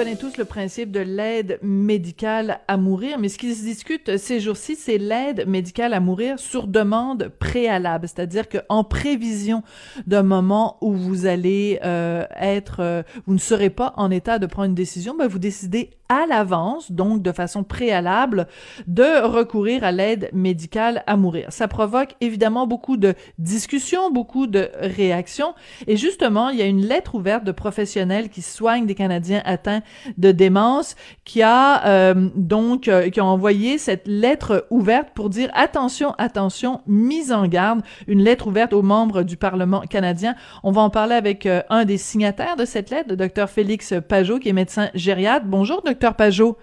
connaît tous le principe de l'aide médicale à mourir, mais ce qui se discute ces jours-ci, c'est l'aide médicale à mourir sur demande préalable, c'est-à-dire qu'en prévision d'un moment où vous allez euh, être, euh, vous ne serez pas en état de prendre une décision, ben vous décidez à l'avance, donc de façon préalable, de recourir à l'aide médicale à mourir. Ça provoque évidemment beaucoup de discussions, beaucoup de réactions. Et justement, il y a une lettre ouverte de professionnels qui soignent des Canadiens atteints de démence qui a euh, donc euh, qui a envoyé cette lettre ouverte pour dire attention, attention, mise en garde, une lettre ouverte aux membres du Parlement canadien. On va en parler avec euh, un des signataires de cette lettre, le docteur Félix Pajot, qui est médecin gériatre. Bonjour, docteur Pajot.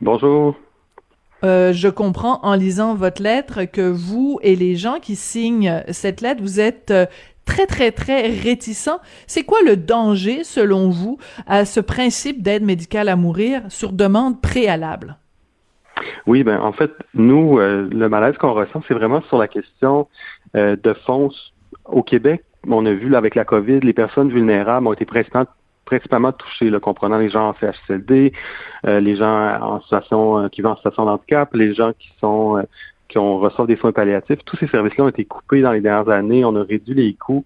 Bonjour. Euh, je comprends en lisant votre lettre que vous et les gens qui signent cette lettre, vous êtes euh, très, très, très réticents. C'est quoi le danger, selon vous, à ce principe d'aide médicale à mourir sur demande préalable? Oui, ben en fait, nous, euh, le malaise qu'on ressent, c'est vraiment sur la question de fonds au Québec. On a vu avec la COVID, les personnes vulnérables ont été principalement principalement touchés, là, comprenant les gens en CHCLD, euh, les gens en situation euh, qui vivent en situation de handicap, les gens qui sont euh, qui ont reçoivent des soins palliatifs. Tous ces services-là ont été coupés dans les dernières années. On a réduit les coûts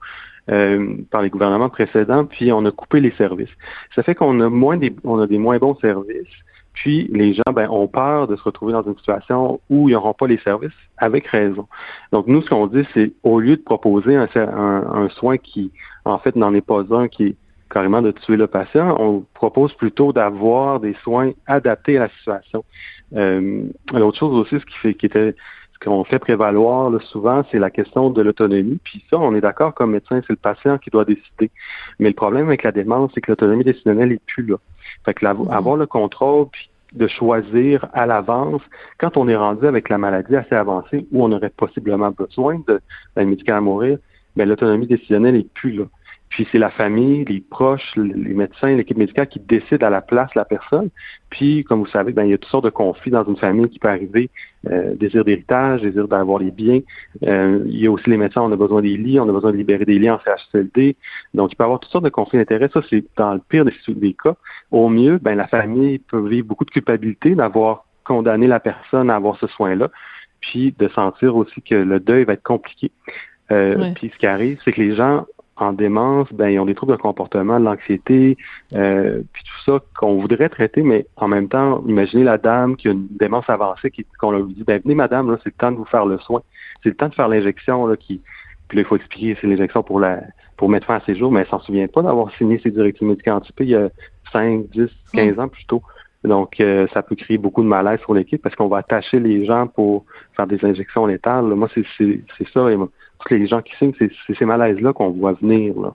par les gouvernements précédents, puis on a coupé les services. Ça fait qu'on a moins des on a des moins bons services. Puis les gens ben, ont peur de se retrouver dans une situation où ils n'auront pas les services, avec raison. Donc nous, ce qu'on dit, c'est au lieu de proposer un, un soin qui, en fait, n'en est pas un, qui est carrément de tuer le patient. On propose plutôt d'avoir des soins adaptés à la situation. Euh, L'autre chose aussi, ce qui fait qui était ce qu'on fait prévaloir souvent, c'est la question de l'autonomie. Puis ça, on est d'accord comme médecin, c'est le patient qui doit décider. Mais le problème avec la démence, c'est que l'autonomie décisionnelle n'est plus là. Fait que mm-hmm. avoir le contrôle, puis de choisir à l'avance, quand on est rendu avec la maladie assez avancée, où on aurait possiblement besoin d'un médicament à mourir, mais ben, l'autonomie décisionnelle n'est plus là. Puis c'est la famille, les proches, les médecins, l'équipe médicale qui décident à la place de la personne. Puis, comme vous savez, ben, il y a toutes sortes de conflits dans une famille qui peut arriver, euh, désir d'héritage, désir d'avoir les biens. Euh, il y a aussi les médecins, on a besoin des lits, on a besoin de libérer des lits en CHCLD. Donc, il peut y avoir toutes sortes de conflits d'intérêts. Ça, c'est dans le pire des, des cas. Au mieux, ben, la famille peut vivre beaucoup de culpabilité d'avoir condamné la personne à avoir ce soin-là, puis de sentir aussi que le deuil va être compliqué. Euh, Puis ce qui arrive, c'est que les gens en démence, ben, ils ont des troubles de comportement, de l'anxiété, euh, puis tout ça qu'on voudrait traiter, mais en même temps, imaginez la dame qui a une démence avancée, qui, qu'on lui dit, ben, venez madame, là, c'est le temps de vous faire le soin. C'est le temps de faire l'injection, là, qui, puis là, il faut expliquer, c'est l'injection pour la, pour mettre fin à ses jours, mais elle s'en souvient pas d'avoir signé ses directives médicales anticipées il y a 5, 10, 15 ans plus tôt. Donc, euh, ça peut créer beaucoup de malaise sur l'équipe parce qu'on va attacher les gens pour faire des injections létales. Moi, c'est, c'est, c'est ça tous les gens qui signent, c'est ces malaises-là qu'on voit venir. Là.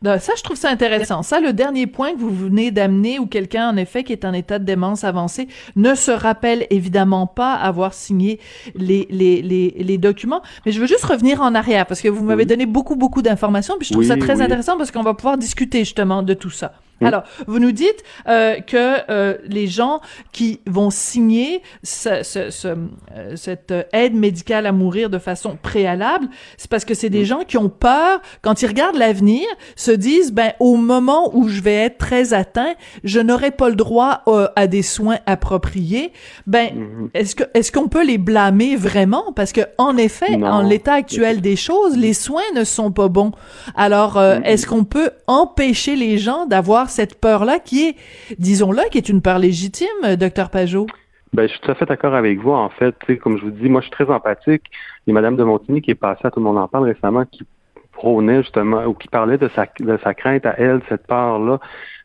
Ben, ça, je trouve ça intéressant. Ça, le dernier point que vous venez d'amener, où quelqu'un, en effet, qui est en état de démence avancée, ne se rappelle évidemment pas avoir signé les, les, les, les documents. Mais je veux juste revenir en arrière, parce que vous m'avez donné beaucoup, beaucoup d'informations, puis je trouve ça très intéressant, parce qu'on va pouvoir discuter justement de tout ça. Alors, vous nous dites euh, que euh, les gens qui vont signer ce, ce, ce, euh, cette aide médicale à mourir de façon préalable, c'est parce que c'est des gens qui ont peur, quand ils regardent l'avenir, se disent, ben au moment où je vais être très atteint, je n'aurai pas le droit euh, à des soins appropriés. Ben, mm-hmm. est-ce que est-ce qu'on peut les blâmer vraiment? Parce que en effet, en l'état actuel des choses, les soins ne sont pas bons. Alors, mm-hmm. est-ce qu'on peut empêcher les gens d'avoir cette peur-là qui est, disons-le, qui est une peur légitime, docteur Pajot? Ben, je suis tout à fait d'accord avec vous. En fait, comme je vous dis, moi, je suis très empathique. Il y a Mme de Montigny qui est passée, à tout le monde en parle récemment, qui prônait justement, ou qui parlait de sa, de sa crainte à elle, cette peur-là.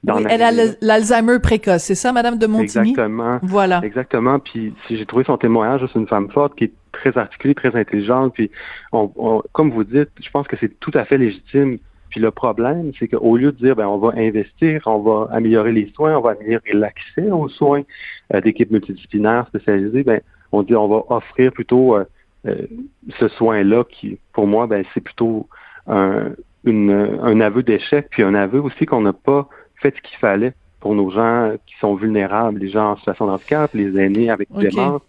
Oui, elle a l'Alzheimer précoce, c'est ça, Madame de Montigny? Exactement. Voilà. Exactement. Puis si j'ai trouvé son témoignage, c'est une femme forte qui est très articulée, très intelligente. Puis, on, comme vous dites, je pense que c'est tout à fait légitime. Puis le problème, c'est qu'au lieu de dire, ben, on va investir, on va améliorer les soins, on va améliorer l'accès aux soins euh, d'équipes multidisciplinaires spécialisées, ben, on dit, on va offrir plutôt euh, euh, ce soin-là qui, pour moi, ben, c'est plutôt un, un aveu d'échec, puis un aveu aussi qu'on n'a pas fait ce qu'il fallait pour nos gens qui sont vulnérables, les gens en situation de handicap, les aînés avec des démence.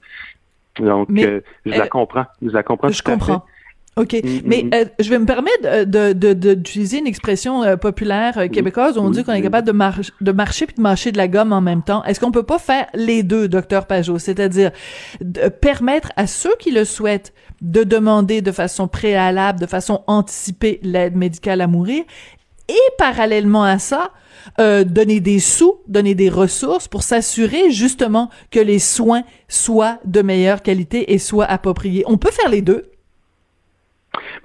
Donc, euh, je la comprends. Je la comprends. Je comprends. OK. Mm, mm, Mais mm. Euh, je vais me permettre d'utiliser de, de, une expression euh, populaire québécoise où on dit qu'on est capable de, de marcher puis de mâcher de la gomme en même temps. Est-ce qu'on peut pas faire les deux, docteur Pajot? C'est-à-dire permettre à ceux qui le souhaitent de demander de façon préalable, de façon anticipée l'aide médicale à mourir et parallèlement à ça, euh, donner des sous, donner des ressources pour s'assurer justement que les soins soient de meilleure qualité et soient appropriés. On peut faire les deux.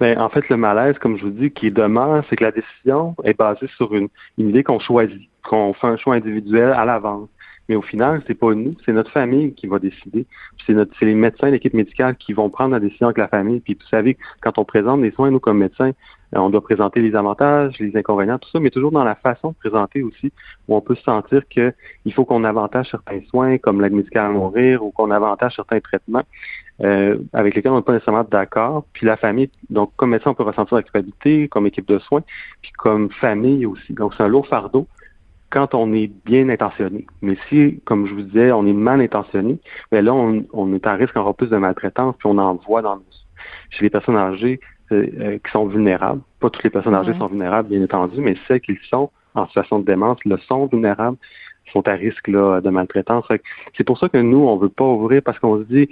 Mais ben, en fait, le malaise, comme je vous dis, qui demeure, c'est que la décision est basée sur une, idée qu'on choisit, qu'on fait un choix individuel à l'avance. Mais au final, c'est pas nous, c'est notre famille qui va décider. C'est les médecins, l'équipe médicale qui vont prendre la décision avec la famille. Puis vous savez, quand on présente des soins, nous comme médecins, euh, on doit présenter les avantages, les inconvénients, tout ça, mais toujours dans la façon de présenter aussi, où on peut se sentir qu'il faut qu'on avantage certains soins, comme l'aide médicale à mourir, ou qu'on avantage certains traitements euh, avec lesquels on n'est pas nécessairement d'accord. Puis la famille, donc comme médecin, on peut ressentir la culpabilité, comme équipe de soins, puis comme famille aussi. Donc c'est un lourd fardeau quand on est bien intentionné. Mais si, comme je vous disais, on est mal intentionné, bien là, on, est à risque encore plus de maltraitance, puis on en voit dans chez les personnes âgées euh, euh, qui sont vulnérables. Pas toutes les personnes âgées sont vulnérables, bien entendu, mais celles qui sont en situation de démence le sont vulnérables, sont à risque là, de maltraitance. C'est pour ça que nous, on veut pas ouvrir parce qu'on se dit,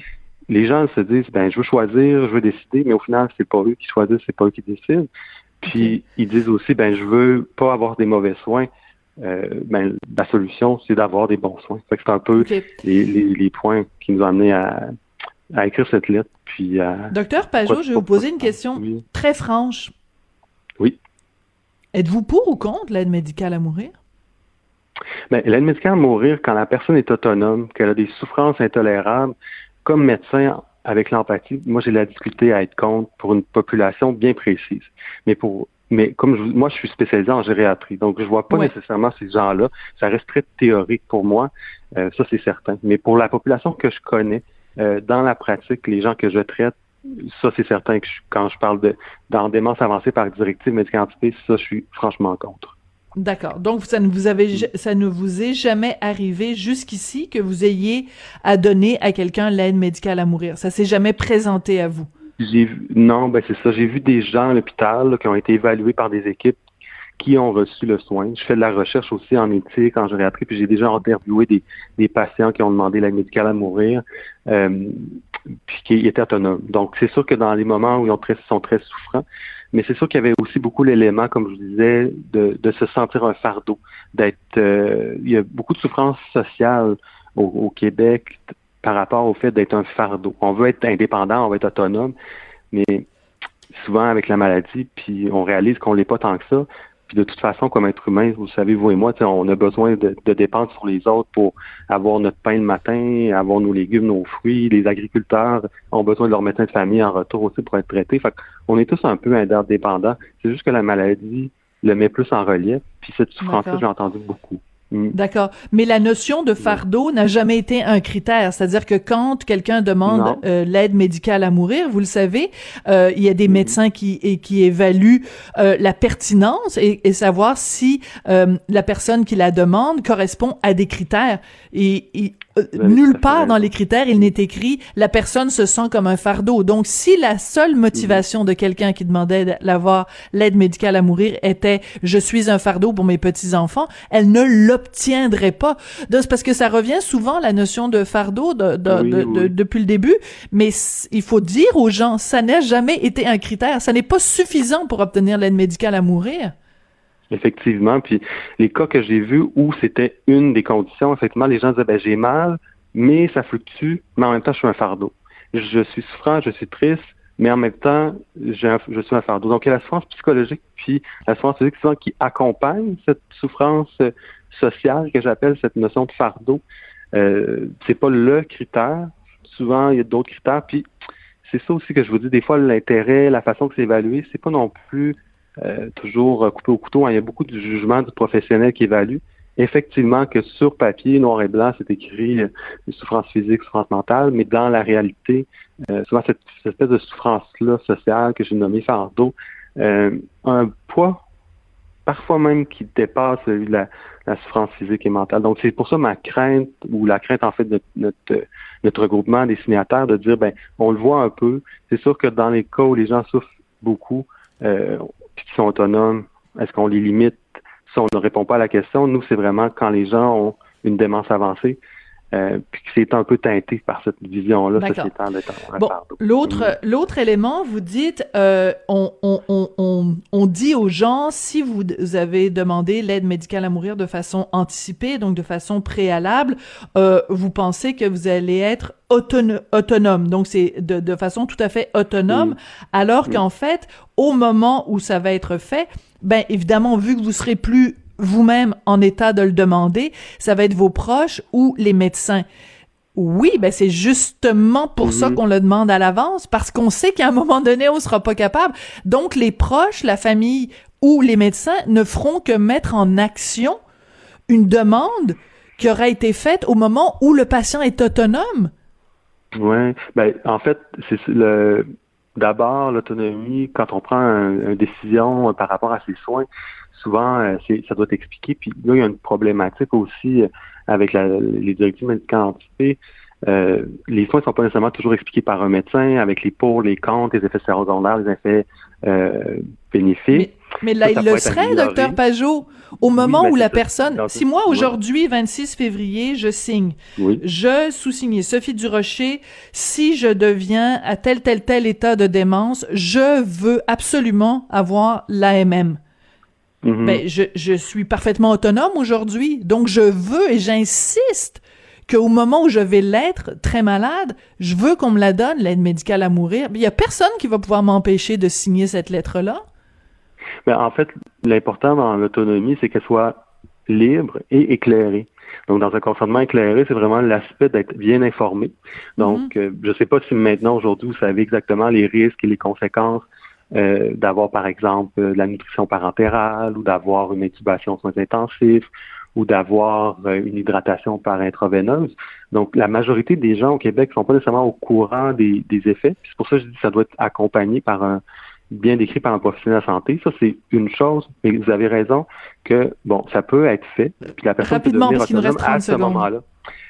les gens se disent, ben je veux choisir, je veux décider, mais au final, c'est pas eux qui choisissent, c'est pas eux qui décident. Puis ils disent aussi, ben je veux pas avoir des mauvais soins. Euh, ben, la solution, c'est d'avoir des bons soins. c'est un peu les, points qui nous ont amenés à, écrire cette lettre. Puis Docteur Pajot, je vais vous poser une question très franche. Oui. Êtes-vous pour ou contre l'aide médicale à mourir? Ben, l'aide médicale à mourir, quand la personne est autonome, qu'elle a des souffrances intolérables, comme médecin, avec l'empathie, moi j'ai la difficulté à être contre pour une population bien précise. Mais pour mais comme je, moi, je suis spécialisé en gériatrie, donc je vois pas nécessairement ces gens-là. Ça reste très théorique pour moi, euh, ça c'est certain. Mais pour la population que je connais, euh, dans la pratique, les gens que je traite, ça c'est certain que quand je parle de dans démence avancée par directive médicale anticipée, ça je suis franchement contre. D'accord. Donc ça ne vous ça ne vous est jamais arrivé jusqu'ici que vous ayez à donner à quelqu'un l'aide médicale à mourir? Ça s'est jamais présenté à vous? Non, ben c'est ça. J'ai vu des gens à l'hôpital qui ont été évalués par des équipes qui ont reçu le soin. Je fais de la recherche aussi en éthique, en gériatrie, puis j'ai déjà interviewé des, patients qui ont demandé l'aide médicale à mourir, euh, puis qui étaient autonomes. Donc, c'est sûr que dans les moments où ils sont très souffrants, mais c'est sûr qu'il y avait aussi beaucoup l'élément, comme je vous disais, de, de se sentir un fardeau, d'être... Euh, il y a beaucoup de souffrance sociale au, au Québec, par rapport au fait d'être un fardeau. On veut être indépendant, on veut être autonome, mais souvent avec la maladie, puis on réalise qu'on l'est pas tant que ça. Puis de toute façon, comme être humain, vous savez, vous et moi, on a besoin de, dépendre sur les autres pour avoir notre pain le matin, avoir nos légumes, nos fruits. Les agriculteurs ont besoin de leur médecin de famille en retour aussi pour être traités. Fait on est tous un peu indépendants. C'est juste que la maladie le met plus en relief. Puis cette souffrance-là, j'ai entendu beaucoup. Mm. D'accord. Mais la notion de fardeau n'a jamais été un critère. C'est-à-dire que quand quelqu'un demande euh, l'aide médicale à mourir, vous le savez, euh, il y a des mm. médecins qui, et, qui évaluent euh, la pertinence et, et savoir si la personne qui la demande correspond à des critères. Et, et nulle part dans les critères, il n'est écrit la personne se sent comme un fardeau. Donc, si la seule motivation de quelqu'un qui demandait d'avoir l'aide médicale à mourir était je suis un fardeau pour mes petits enfants, elle ne l'obtiendrait pas. C'est parce que ça revient souvent la notion de fardeau de, de, depuis le début, mais il faut dire aux gens ça n'a jamais été un critère, ça n'est pas suffisant pour obtenir l'aide médicale à mourir. Effectivement. Puis les cas que j'ai vus où c'était une des conditions, effectivement, les gens disaient ben j'ai mal, mais ça fluctue, mais en même temps, je suis un fardeau. Je suis souffrant, je suis triste, mais en même temps, je suis un fardeau. Donc, il y a la souffrance psychologique, puis la souffrance physique souvent qui accompagne cette souffrance euh, sociale que j'appelle cette notion de fardeau. Euh, c'est pas le critère. Souvent, il y a d'autres critères. Puis, c'est ça aussi que je vous dis. Des fois, l'intérêt, la façon que c'est évalué, c'est pas non plus euh, toujours coupé au couteau. Hein. Il y a beaucoup de jugements du professionnel qui évalue. Effectivement, que sur papier, noir et blanc, c'est écrit euh, souffrance physique, souffrance mentale, mais dans la réalité, euh, souvent cette, espèce de souffrance-là sociale que j'ai nommée fardeau, euh, un poids parfois même qui dépasse de la, souffrance physique et mentale. Donc c'est pour ça ma crainte ou la crainte en fait de notre, notre regroupement des signataires de dire ben on le voit un peu. C'est sûr que dans les cas où les gens souffrent beaucoup, euh, qui sont autonomes, est-ce qu'on les limite? Si on ne répond pas à la question? Nous, c'est vraiment quand les gens ont une démence avancée, euh, puis que c'est un peu teinté par cette vision-là bon, l'autre l'autre élément, vous dites, euh, on, on, on, on, dit aux gens si vous avez demandé l'aide médicale à mourir de façon anticipée, donc de façon préalable, euh, vous pensez que vous allez être autonome, donc c'est de, de façon tout à fait autonome, alors qu'en fait, au moment où ça va être fait, ben évidemment, vu que vous serez plus vous-même en état de le demander, ça va être vos proches ou les médecins. Oui, ben c'est justement pour ça mhm. qu'on le demande à l'avance, parce qu'on sait qu'à un moment donné, on sera pas capable. Donc, les proches, la famille ou les médecins ne feront que mettre en action une demande qui aura été faite au moment où le patient est autonome. Oui, ben en fait, c'est le d'abord l'autonomie quand on prend une décision par rapport à ses soins souvent, euh, ça doit t'expliquer. Puis là, il y a une problématique aussi euh, avec les directives médicales anticipées. Euh, les soins ne sont pas nécessairement toujours expliqués par un médecin avec les pour, les contre, les effets secondaires, les effets bénéfiques. Mais, là, il le serait, docteur Pajot, au moment ben, où la personne, si moi aujourd'hui, 26 février, je signe, je sous-signe Sophie Durocher, si je deviens à tel, tel, tel état de démence, je veux absolument avoir l'AMM. Mhm. Ben, je, je suis parfaitement autonome aujourd'hui, donc je veux et j'insiste qu'au moment où je vais l'être très malade, je veux qu'on me la donne, l'aide médicale à mourir. Il y a personne qui va pouvoir m'empêcher de signer cette lettre-là. Ben, en fait, l'important dans l'autonomie, c'est qu'elle soit libre et éclairée. Donc, dans un consentement éclairé, c'est vraiment l'aspect d'être bien informé. Donc, mhm. euh, je ne sais pas si maintenant, aujourd'hui, vous savez exactement les risques et les conséquences euh, d'avoir par exemple de la nutrition parentérale ou d'avoir une intubation soins intensifs ou d'avoir euh, une hydratation par intraveineuse. Donc, la majorité des gens au Québec ne sont pas nécessairement au courant des, effets. C'est pour ça que je dis que ça doit être accompagné par un bien décrit par un professionnel de santé. Ça, c'est une chose, mais vous avez raison que, bon, ça peut être fait, puis la personne peut devenir autonome à ce moment-là.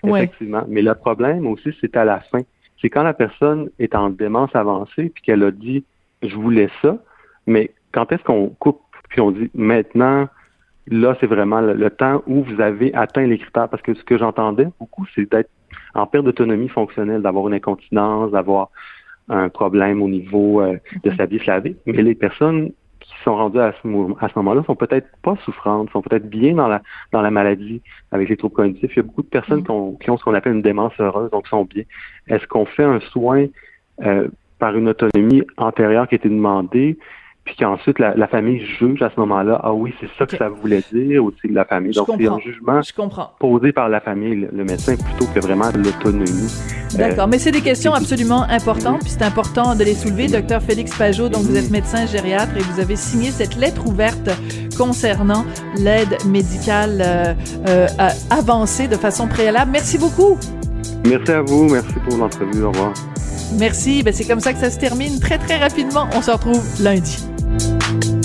Effectivement. Mais le problème aussi, c'est à la fin. C'est quand la personne est en démence avancée, puis qu'elle a dit je voulais ça, mais quand est-ce qu'on coupe puis on dit maintenant, là, c'est vraiment le, temps où vous avez atteint les critères? Parce que ce que j'entendais beaucoup, c'est d'être en perte d'autonomie fonctionnelle, d'avoir une incontinence, d'avoir un problème au niveau euh, de sa vie slavée. Mais les personnes qui sont rendues à ce, à ce moment-là sont peut-être pas souffrantes, sont peut-être bien dans la dans la maladie avec les troubles cognitifs. Il y a beaucoup de personnes qui, ont, qui ont ce qu'on appelle une démence heureuse, donc sont bien. Est-ce qu'on fait un soin euh, par une autonomie antérieure qui a été demandée, puis qu'ensuite la, la, famille juge à ce moment-là, ah oui, c'est ça que ça voulait dire aussi de la famille. Donc c'est un jugement posé par la famille, le, médecin, plutôt que vraiment l'autonomie. D'accord, mais c'est des questions absolument importantes, puis c'est important de les soulever. Docteur Félix Pajot, donc vous êtes médecin gériatre et vous avez signé cette lettre ouverte concernant l'aide médicale euh, euh, avancée de façon préalable. Merci beaucoup. Merci à vous, merci pour l'entrevue. Au revoir. Merci. Ben, c'est comme ça que ça se termine très, très rapidement. On se retrouve lundi. Thank you